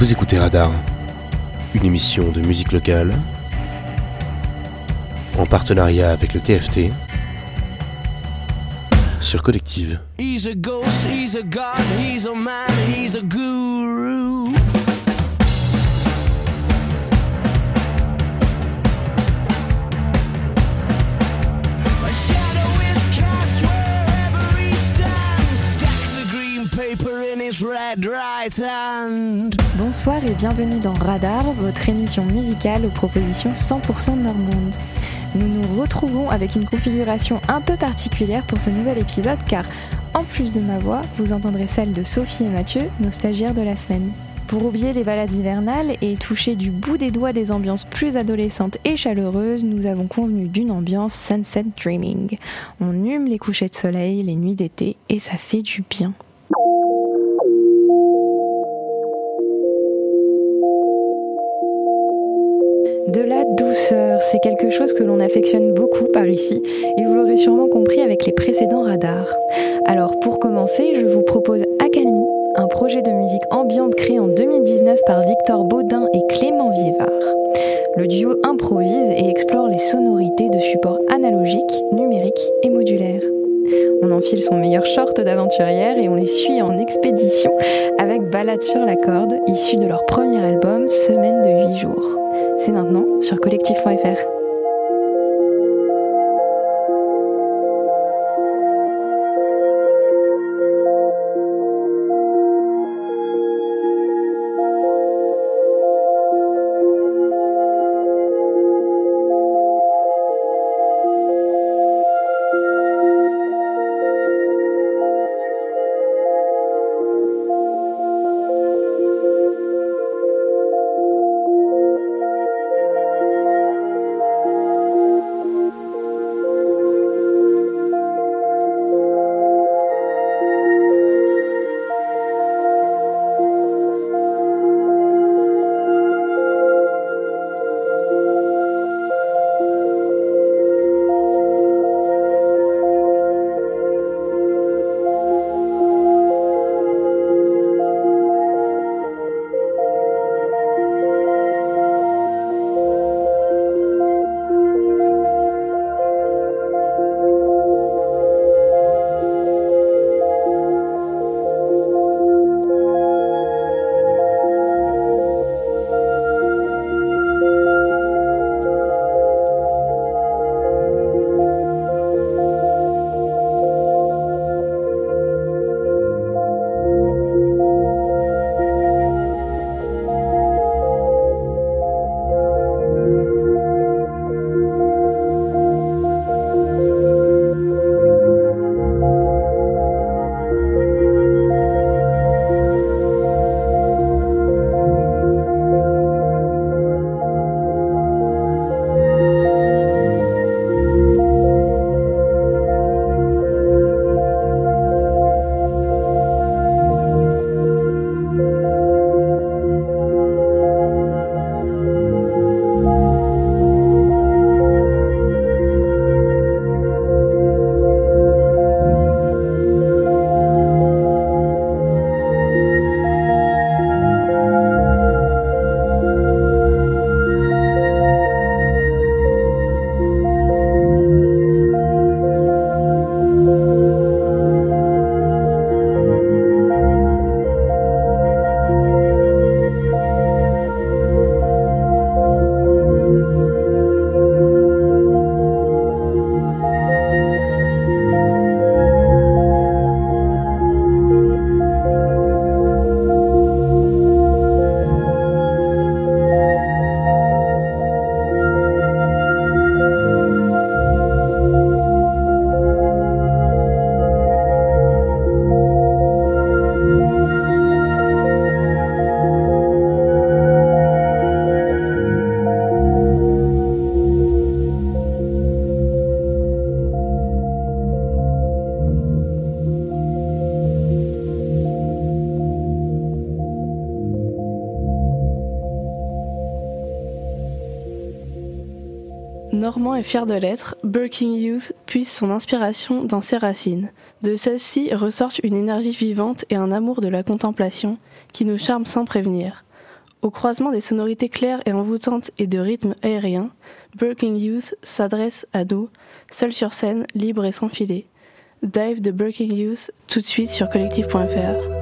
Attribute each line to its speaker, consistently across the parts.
Speaker 1: Vous écoutez Radar, une émission de musique locale en partenariat avec le TFT sur Collective.
Speaker 2: Bonsoir et bienvenue dans Radar, votre émission musicale aux propositions 100% Normande. Nous nous retrouvons avec une configuration un peu particulière pour ce nouvel épisode car, en plus de ma voix, vous entendrez celle de Sophie et Mathieu, nos stagiaires de la semaine. Pour oublier les balades hivernales et toucher du bout des doigts des ambiances plus adolescentes et chaleureuses, nous avons convenu d'une ambiance sunset dreaming. On hume les couchers de soleil, les nuits d'été et ça fait du bien. De la douceur, c'est quelque chose que l'on affectionne beaucoup par ici, et vous l'aurez sûrement compris avec les précédents radars. Alors pour commencer, je vous propose Accalmie, un projet de musique ambiante créé en 2019 par Victor Baudin et Clément Viévard. Le duo improvise et explore les sonorités de supports analogiques, numériques et modulaires. On enfile son meilleur short d'aventurière et on les suit en expédition avec Balade sur la corde, issue de leur premier album Semaine de 8 jours. C'est maintenant sur collectif.fr.
Speaker 3: Fier de l'être, Birking Youth puise son inspiration dans ses racines. De celle-ci ressortent une énergie vivante et un amour de la contemplation qui nous charme sans prévenir.
Speaker 4: Au croisement des sonorités claires et envoûtantes et de rythmes aériens, Birking Youth s'adresse à nous, seuls sur scène, libres et sans filet. Dive de Birking Youth tout de suite sur collectif.fr.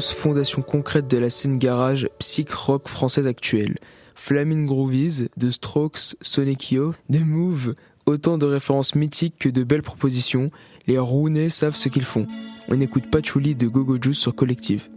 Speaker 5: Fondation concrète de la scène garage psych rock française actuelle. Flaming Groovies, The Strokes, Sonic Yo, The Move, autant de références mythiques que de belles propositions. Les Rooney savent ce qu'ils font. On écoute Patchouli de Gogo Juice sur Collective.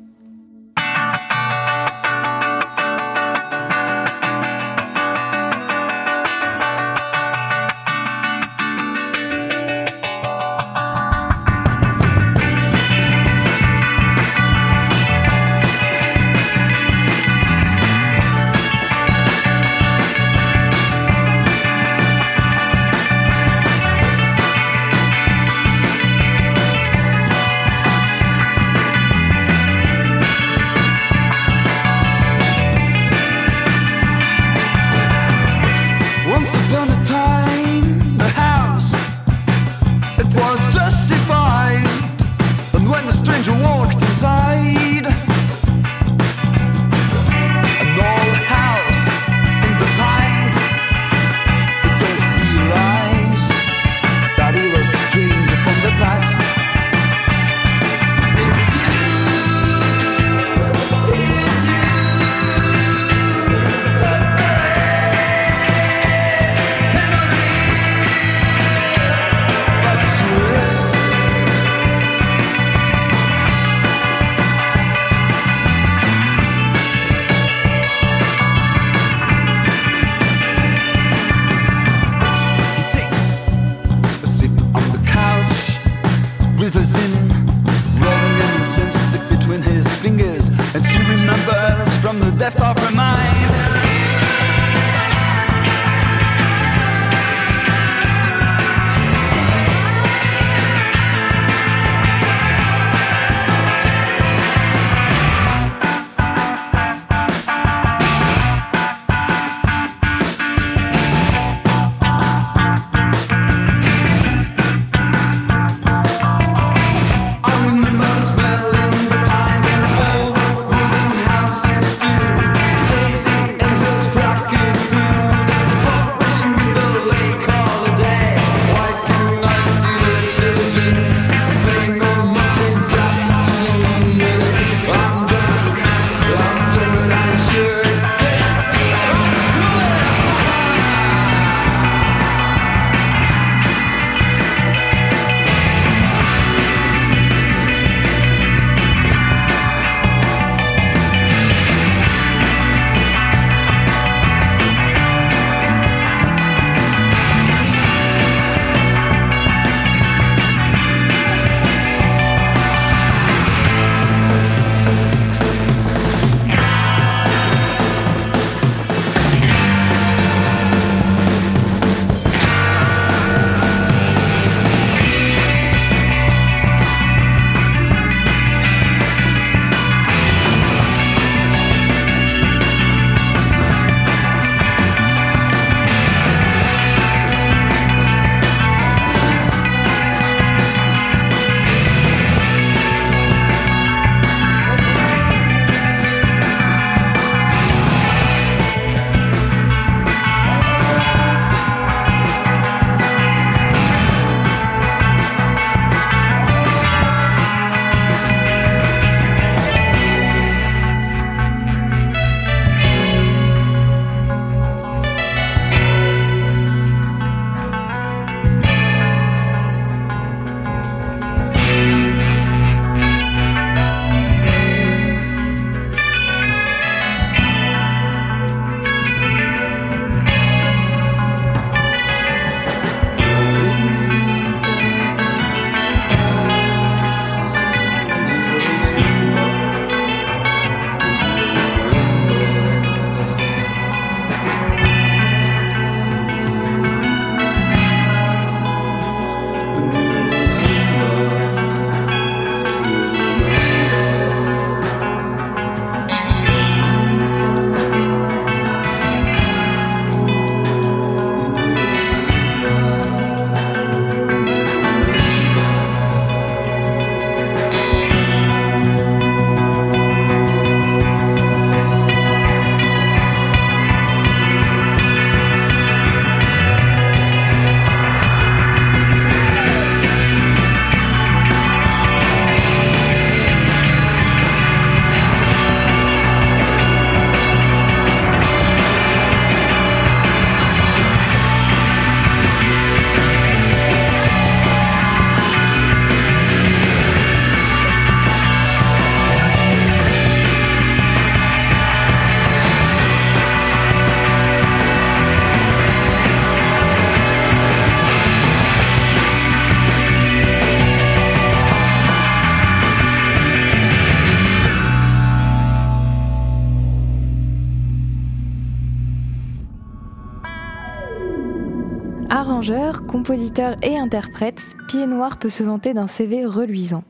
Speaker 2: Compositeur et interprète, Pied Noir peut se vanter d'un CV reluisant.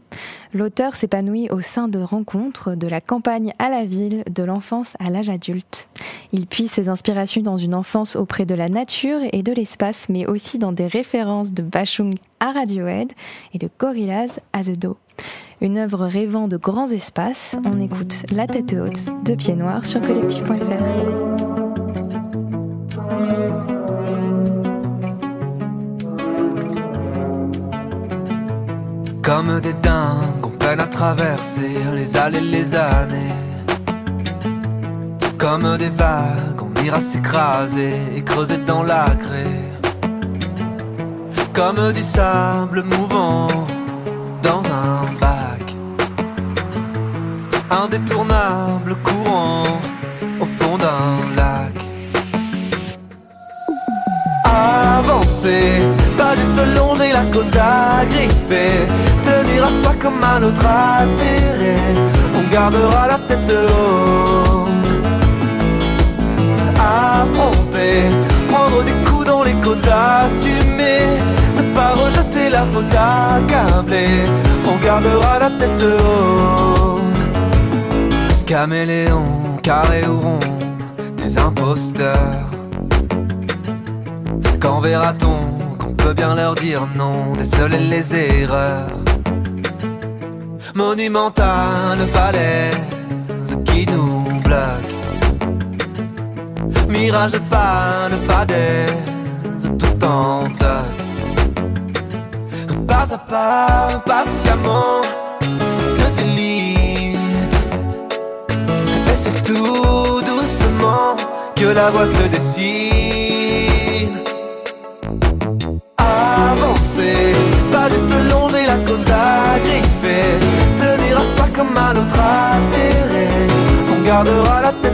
Speaker 2: L'auteur s'épanouit au sein de rencontres, de la campagne à la ville, de l'enfance à l'âge adulte. Il puise ses inspirations dans une enfance auprès de la nature et de l'espace, mais aussi dans des références de Bachung à Radiohead et de Gorillaz à The Do. Une œuvre rêvant de grands espaces, on écoute La tête haute de Pied Noir sur collectif.fr.
Speaker 6: Comme des dingues, on peine à traverser les allées, les années. Comme des vagues, on ira s'écraser et creuser dans la craie. Comme du sable mouvant dans un bac. Indétournable courant au fond d'un lac. Avancer, pas juste longer la côte à gripper
Speaker 7: soi comme un autre intérêt. On gardera la tête haute. Affronter, prendre des coups dans les côtes, assumer. Ne pas rejeter la faute accablée. On gardera la tête haute. Caméléon, carré ou rond, des imposteurs. Verra-t-on qu'on peut bien leur dire non, déceler les erreurs. Monumentale falaise qui nous bloque. Mirage de panne, fadaise, tout en toc Pas à pas, patiemment, se délite. Et c'est tout doucement que la voix se dessine juste longer la côte griffer Tenir à soi comme un autre intérêt On gardera la tête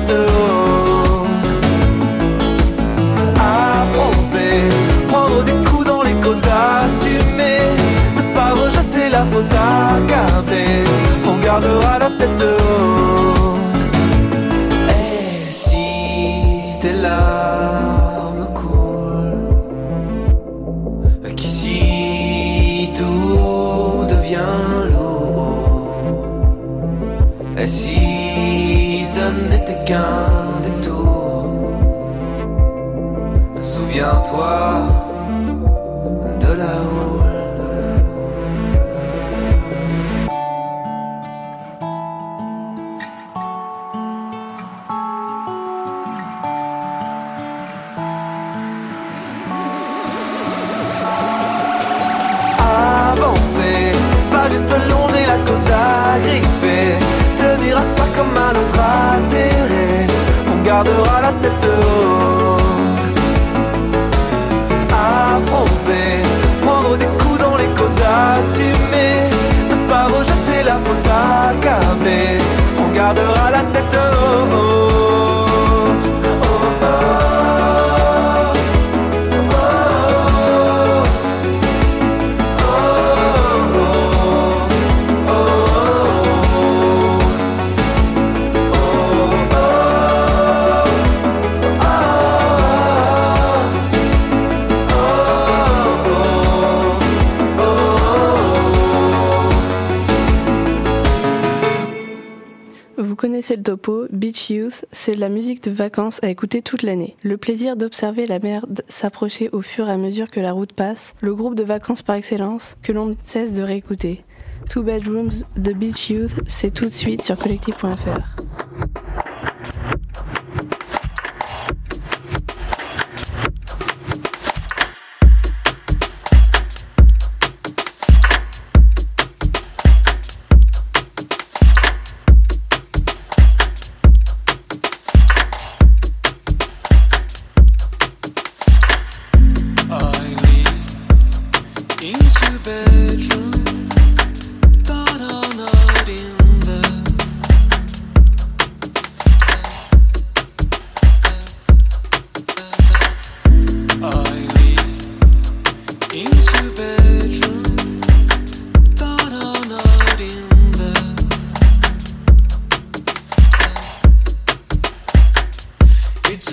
Speaker 3: Beach Youth, c'est la musique de vacances à écouter toute l'année. Le plaisir d'observer la mer s'approcher au fur et à mesure que la route passe, le groupe de vacances par excellence que l'on ne cesse de réécouter. Two Bedrooms, The Beach Youth, c'est tout de suite sur collectif.fr.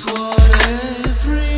Speaker 7: what every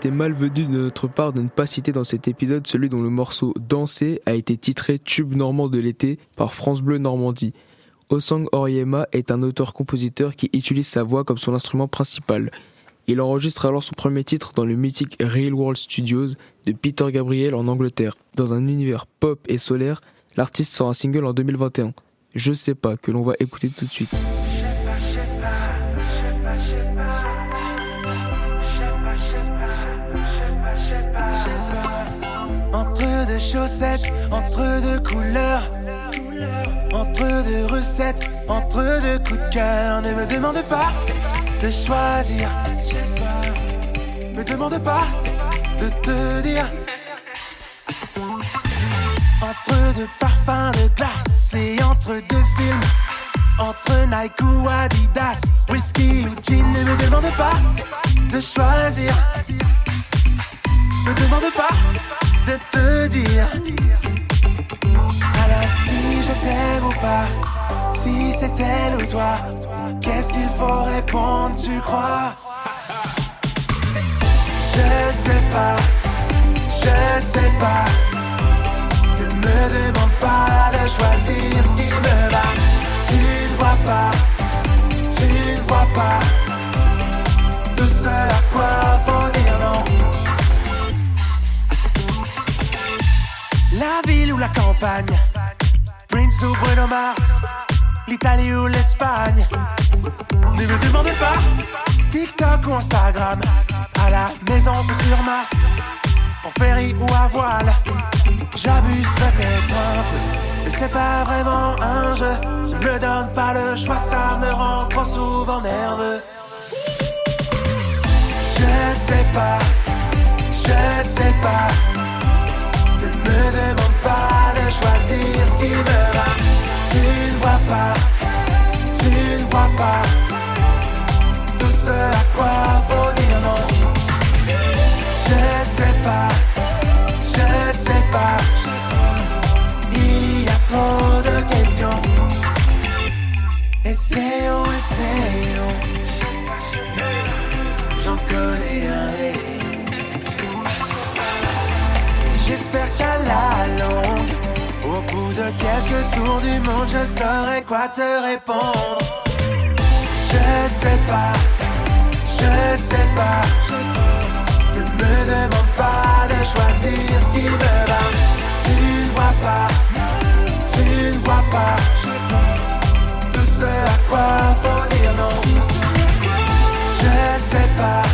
Speaker 5: Été malvenu de notre part de ne pas citer dans cet épisode celui dont le morceau Danser a été titré Tube normand de l'été par France Bleu Normandie. Osang Oryema est un auteur-compositeur qui utilise sa voix comme son instrument principal. Il enregistre alors son premier titre dans le mythique Real World Studios de Peter Gabriel en Angleterre. Dans un univers pop et solaire, l'artiste sort un single en 2021. Je sais pas, que l'on va écouter tout de suite.
Speaker 6: Entre deux couleurs, entre deux recettes, entre deux coups de cœur. Ne me demande pas de choisir, me demande pas de te dire. Entre deux parfums de glace et entre deux films, entre Nike ou Adidas, whisky ou gin. Ne me demande pas de choisir. Me demande pas de te dire. Alors si je t'aime ou pas, si c'est elle ou toi, qu'est-ce qu'il faut répondre, tu crois? Je sais pas, je sais pas. Ne me demande pas de choisir ce qui me va. Tu ne vois pas, tu ne vois pas. Tout ce à quoi La ville ou la campagne, Prince ou Bruno Mars, l'Italie ou l'Espagne. Ne me demande pas, TikTok ou Instagram, à la maison ou sur Mars, en ferry ou à voile. J'abuse peut-être un peu, mais c'est pas vraiment un jeu. Je me donne pas le choix, ça me rend trop souvent nerveux. Je sais pas, je sais pas. Pas de choisir ce qui me va. Tu ne vois pas, quelques tours du monde, je saurai quoi te répondre. Je sais pas, je sais pas. Ne me demande pas de choisir ce qui me va. Tu ne vois pas, tu ne vois pas. Tout ce à quoi faut dire non. Je sais pas.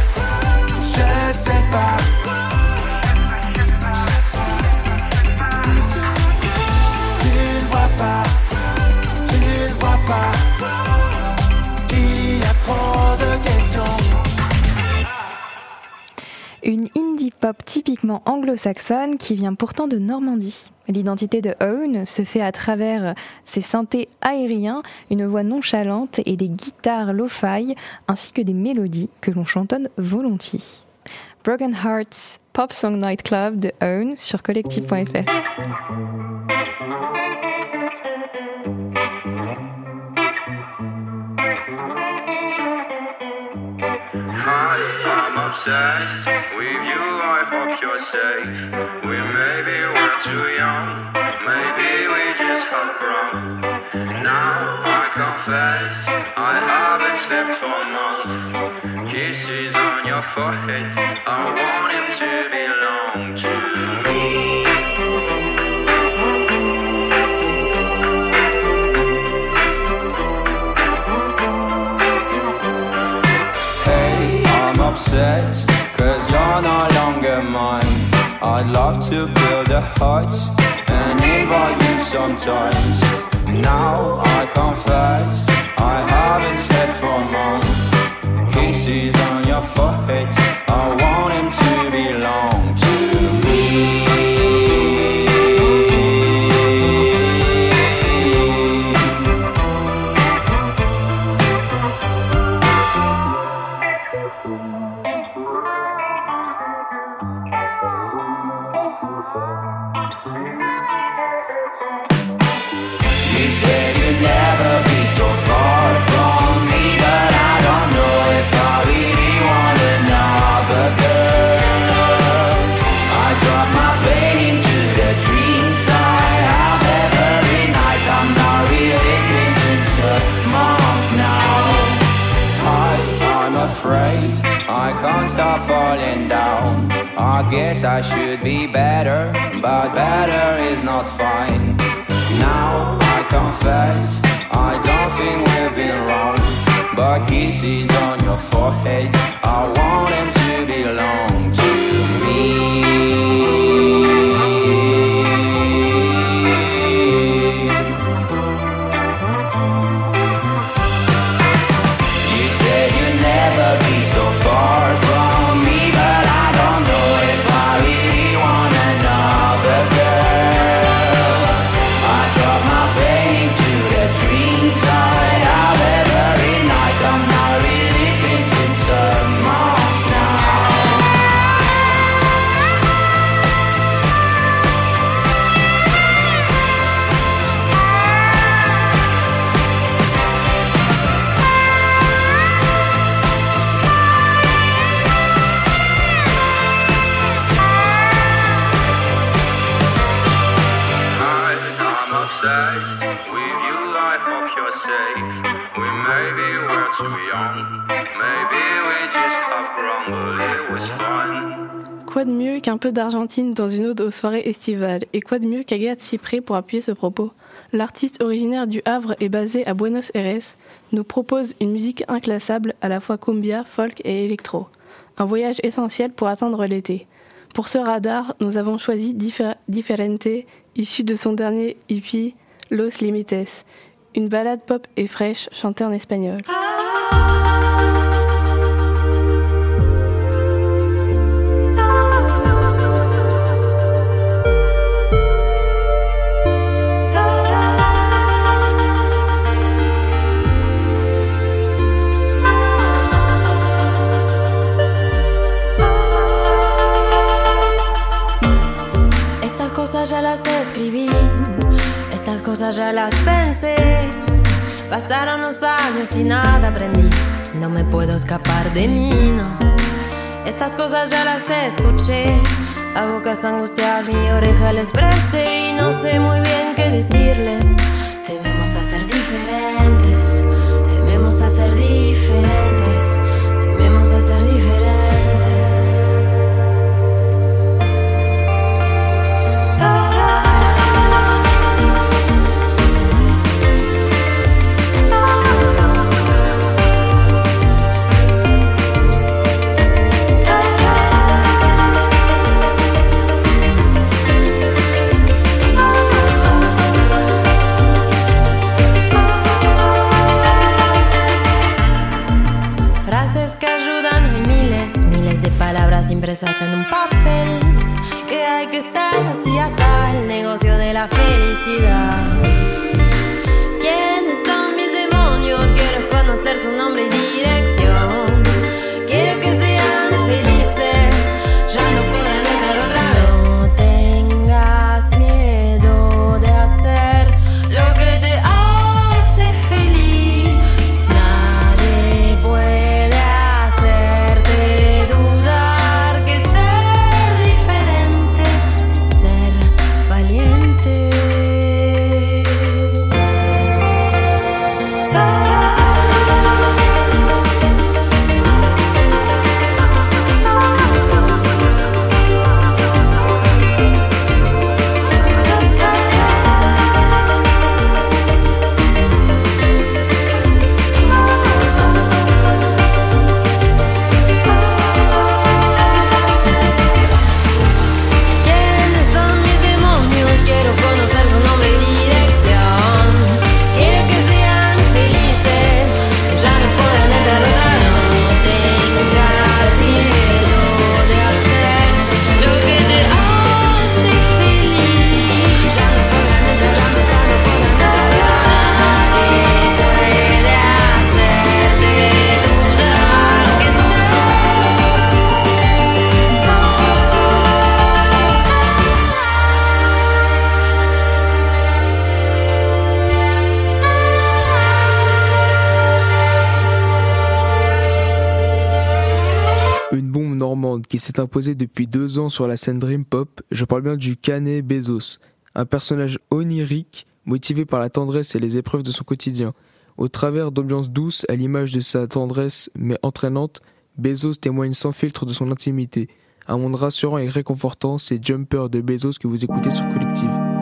Speaker 2: Une indie pop typiquement anglo-saxonne qui vient pourtant de Normandie. L'identité de Owen se fait à travers ses synthés aériens, une voix nonchalante et des guitares lo-fi, ainsi que des mélodies que l'on chantonne volontiers. Broken Hearts Pop Song Nightclub de Owen sur collectif.fr.
Speaker 8: with you. I hope you're safe. We maybe we're too young. Maybe we just have grown. Now I confess I haven't slept for months. Kisses on your forehead. I want him to belong to me.
Speaker 9: Hey, I'm upset, you're no longer mine. I'd love to build a hut and invite you sometimes. Now I confess, I haven't slept for months. Kisses on your forehead, guess I should be better, but better is not fine. Now I confess, I don't think we've been wrong. But kisses on your forehead, I want them to belong to
Speaker 3: qu'un peu d'Argentine dans une ode aux soirées estivales Et quoi de mieux qu'Agathe Cypré pour appuyer ce propos L'artiste originaire du Havre et basé à Buenos Aires nous propose une musique inclassable à la fois cumbia, folk et électro. Un voyage essentiel pour attendre l'été. Pour ce radar, nous avons choisi Diferente, issu de son dernier EP Los Limites, une balade pop et fraîche chantée en espagnol.
Speaker 10: Cosas ya las pensé. Pasaron los años y nada aprendí, no me puedo escapar de mí, no. Estas cosas ya las escuché, a bocas angustiadas mi oreja les presté y no sé muy bien qué decirles.
Speaker 11: S'est imposée depuis deux ans sur la scène Dream Pop, je parle bien du Canet Bezos, un personnage onirique, motivé par la tendresse et les épreuves de son quotidien. Au travers d'ambiances douces, à l'image de sa tendresse mais entraînante, Bezos témoigne sans filtre de son intimité. Un monde rassurant et réconfortant, c'est Jumper de Bezos que vous écoutez sur Collective.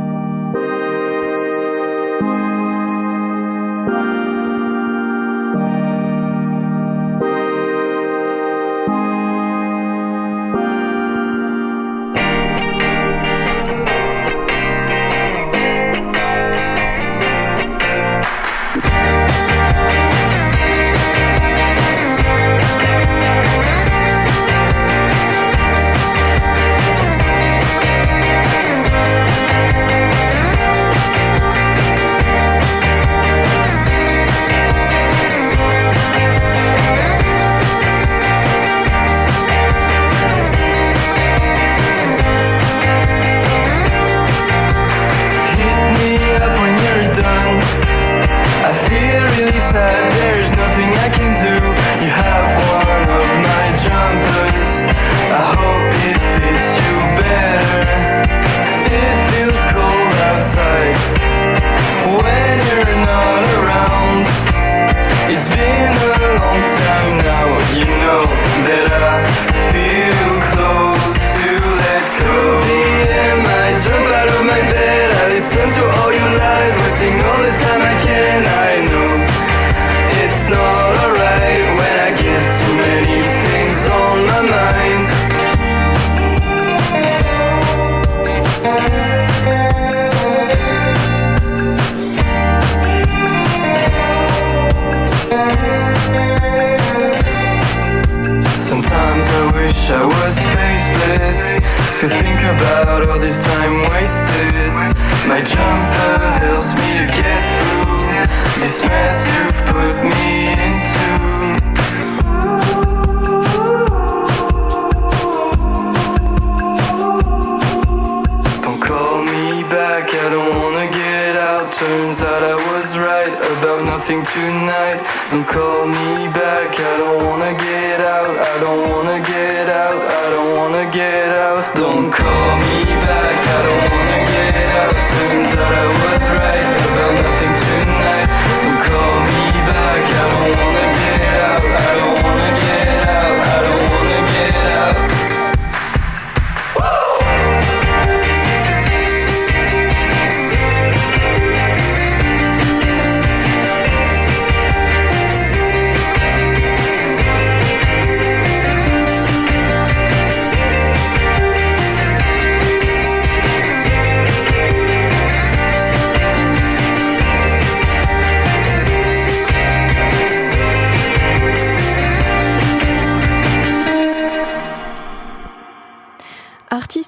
Speaker 12: Me back, I don't wanna get out. Turns out I was right about nothing tonight. Don't call me back, I don't wanna get out. I don't wanna get out, I don't wanna get out. Don't call me back, I don't wanna get out. Turns out I was right about nothing tonight. Don't call me back, I don't wanna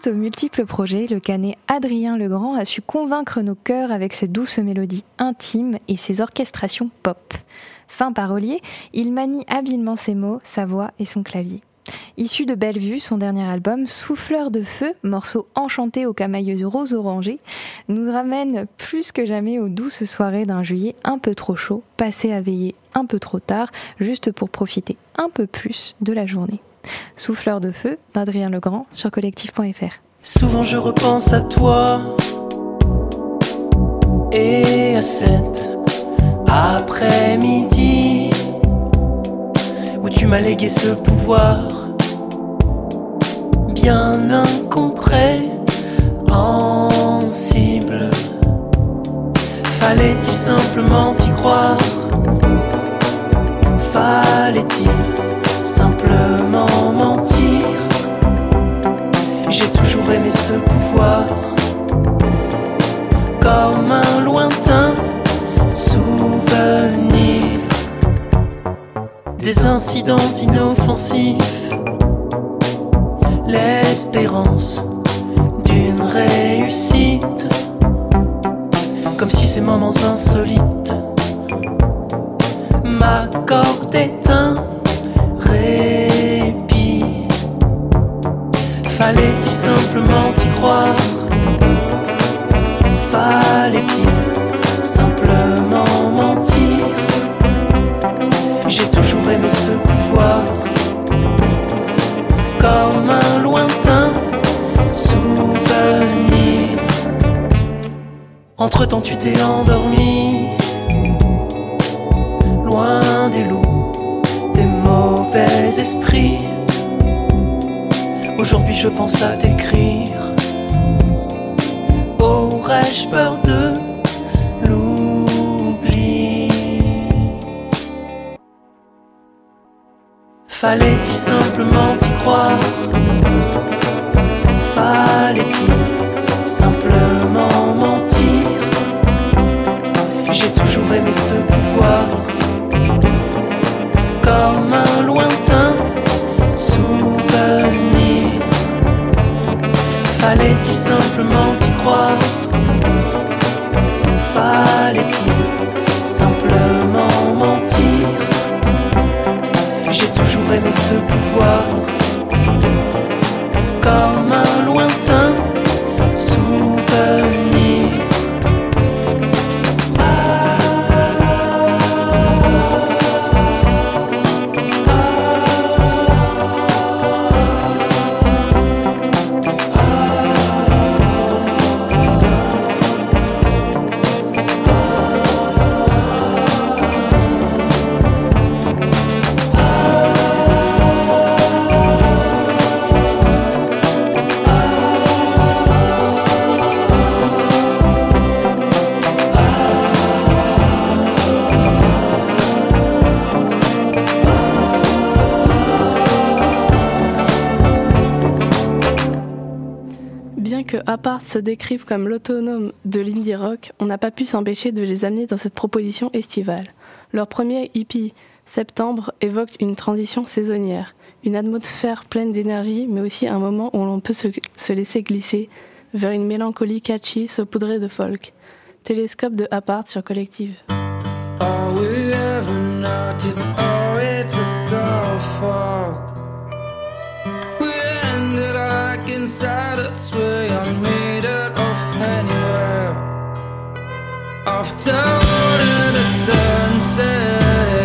Speaker 2: aux multiples projets, le canet Adrien Legrand a su convaincre nos cœurs avec ses douces mélodies intimes et ses orchestrations pop. Fin parolier, il manie habilement ses mots, sa voix et son clavier. Issu de Bellevue, son dernier album, Souffleur de feu, morceau enchanté aux camailleuses roses orangées, nous ramène plus que jamais aux douces soirées d'un juillet un peu trop chaud, passé à veiller un peu trop tard, juste pour profiter un peu plus de la journée. Souffleur de feu d'Adrien Legrand sur collectif.fr.
Speaker 13: Souvent je repense à toi et à cette après-midi où tu m'as légué ce pouvoir bien incompréhensible. Fallait-il simplement y croire? Fallait-il simplement J'ai toujours aimé ce pouvoir. Comme un lointain souvenir. Des incidents inoffensifs, l'espérance d'une réussite, comme si ces moments insolites m'accordaient simplement y croire Fallait-il simplement mentir? J'ai toujours aimé ce pouvoir comme un lointain souvenir. Entre-temps, tu t'es endormi, loin des loups, des mauvais esprits. Aujourd'hui, je pense à t'écrire. Aurais-je peur de l'oubli Fallait-il simplement y croire? Simplement y croire. Fallait-il simplement mentir? J'ai toujours aimé ce pouvoir
Speaker 3: se décrive comme l'autonome de l'indie rock, on n'a pas pu s'empêcher de les amener dans cette proposition estivale. Leur premier EP, Septembre, évoque une transition saisonnière, une atmosphère pleine d'énergie, mais aussi un moment où l'on peut se, se laisser glisser vers une mélancolie catchy saupoudrée de folk. Télescope de Apart sur Collective.
Speaker 1: Oh. inside its way, I'm needed off anywhere. Off the sunset.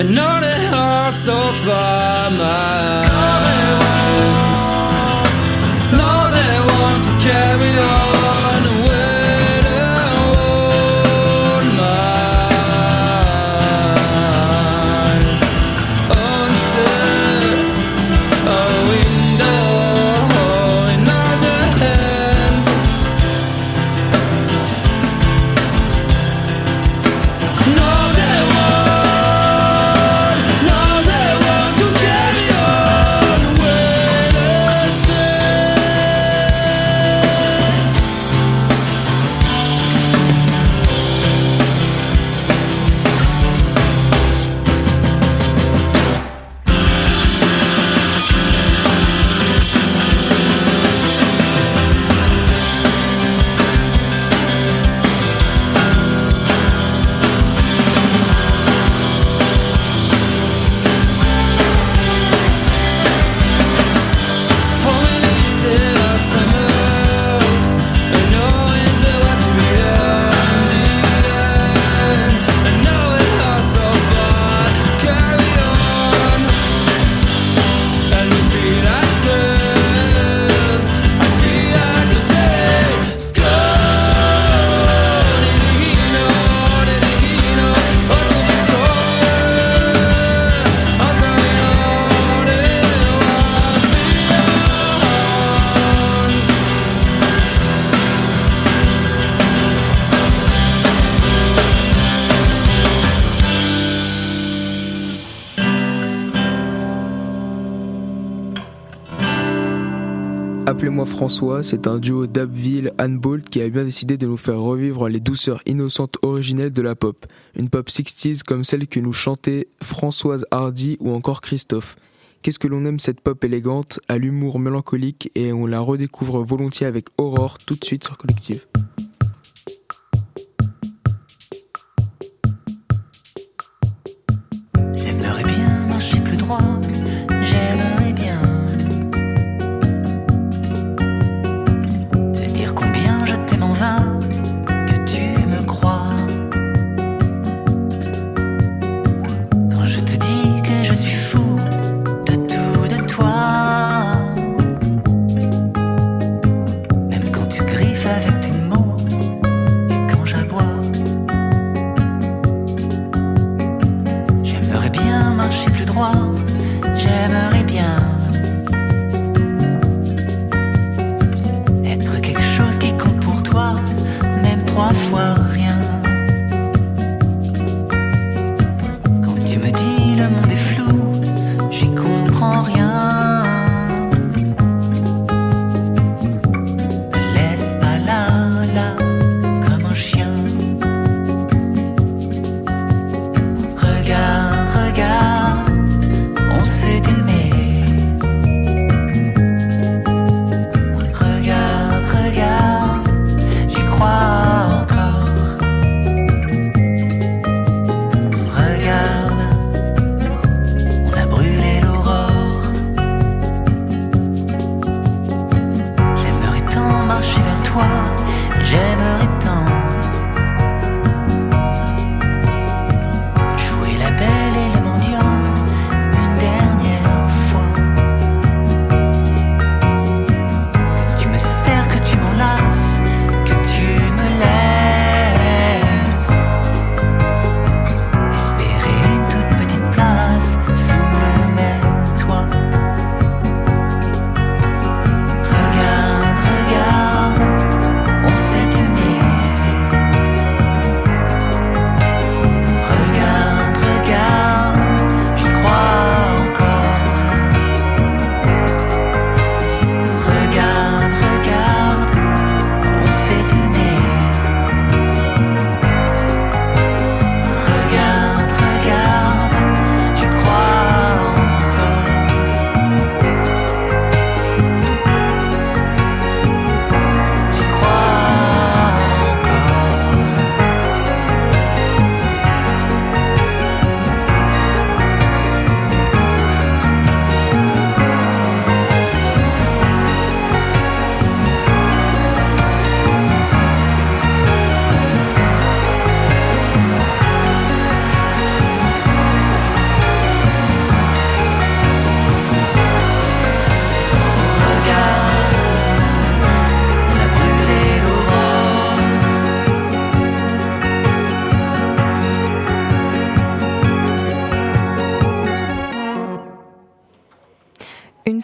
Speaker 1: and not that heart so far, my.
Speaker 5: Appelez-moi François, c'est un duo d'Abbeville Bolt qui a bien décidé de nous faire revivre les douceurs innocentes originelles de la pop. Une pop 60s comme celle que nous chantaient Françoise Hardy ou encore Christophe. Qu'est-ce que l'on aime cette pop élégante, à l'humour mélancolique et on la redécouvre volontiers avec Aurore tout de suite sur Collective.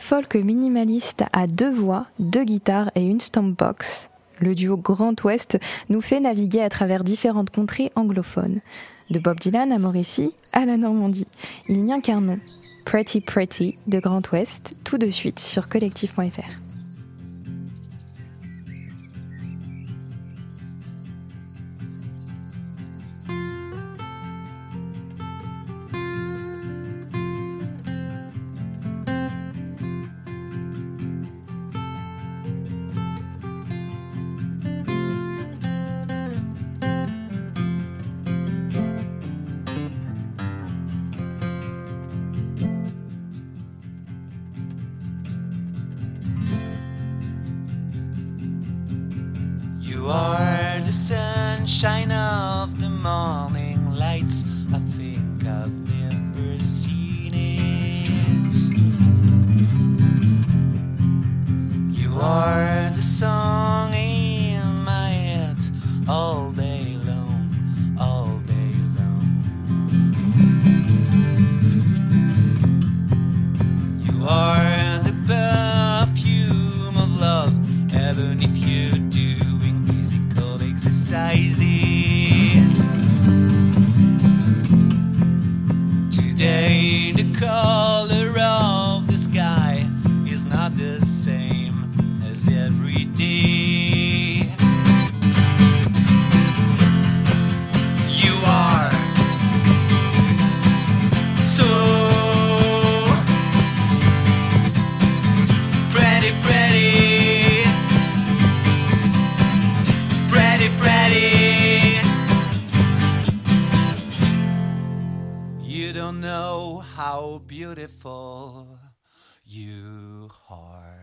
Speaker 2: Folk minimaliste à deux voix, deux guitares et une stomp box. Le duo Grand Ouest nous fait naviguer à travers différentes contrées anglophones. De Bob Dylan à Mauricie à la Normandie. Il n'y a qu'un nom. Pretty Pretty de Grand Ouest, tout de suite sur collectif.fr.
Speaker 4: heart.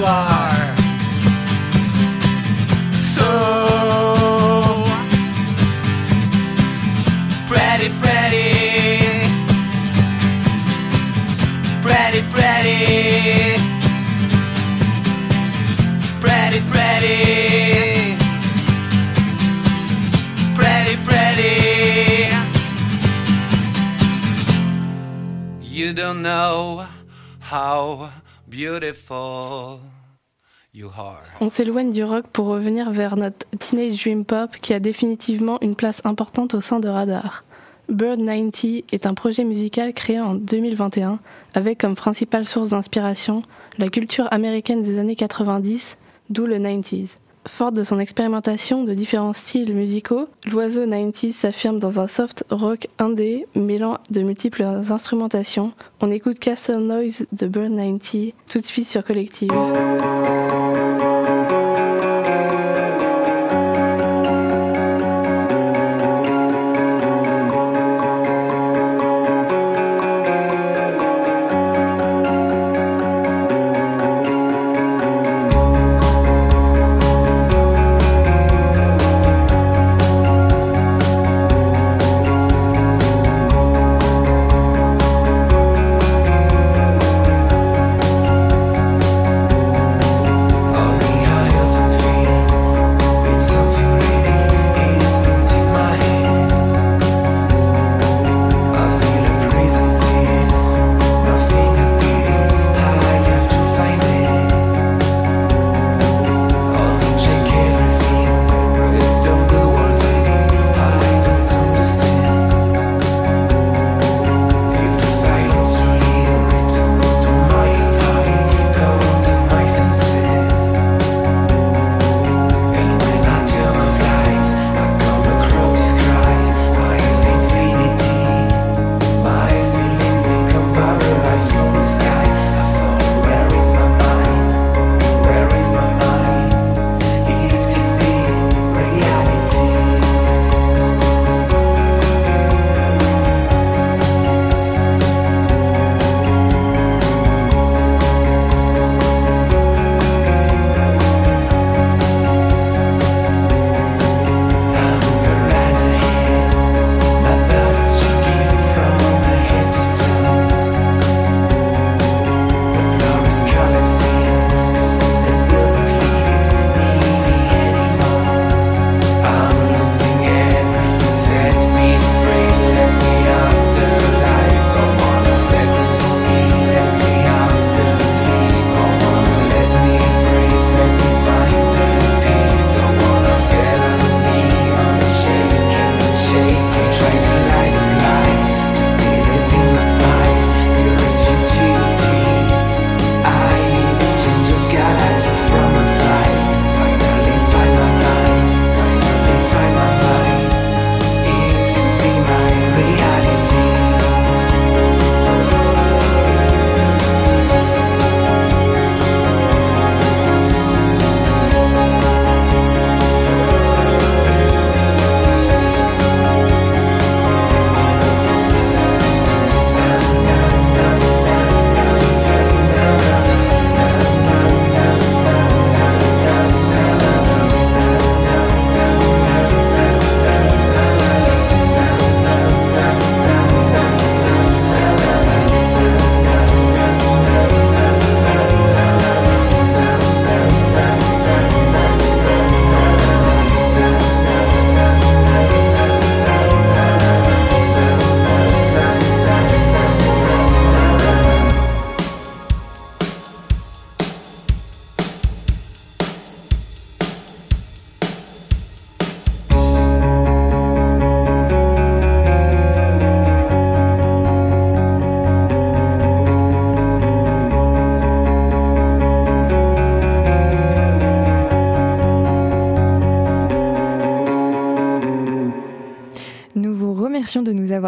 Speaker 4: You are so pretty, pretty, pretty, pretty, pretty, pretty. You don't know how beautiful.
Speaker 3: On s'éloigne du rock pour revenir vers notre Teenage Dream Pop qui a définitivement une place importante au sein de Radar. Bird 90 est un projet musical créé en 2021 avec comme principale source d'inspiration la culture américaine des années 90, d'où le 90s. Fort de son expérimentation de différents styles musicaux, l'oiseau 90s s'affirme dans un soft rock indé mêlant de multiples instrumentations. On écoute Castle Noise de Bird 90 tout de suite sur Collective.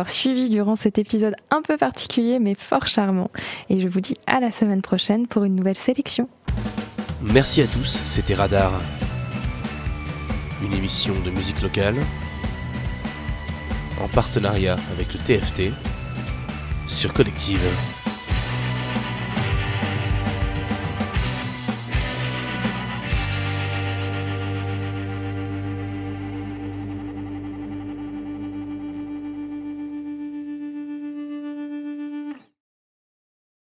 Speaker 2: Suivis durant cet épisode un peu particulier mais fort charmant. Et je vous dis à la semaine prochaine pour une nouvelle sélection.
Speaker 14: Merci à tous, c'était Radar. Une émission de musique locale en partenariat avec le TFT sur Collective.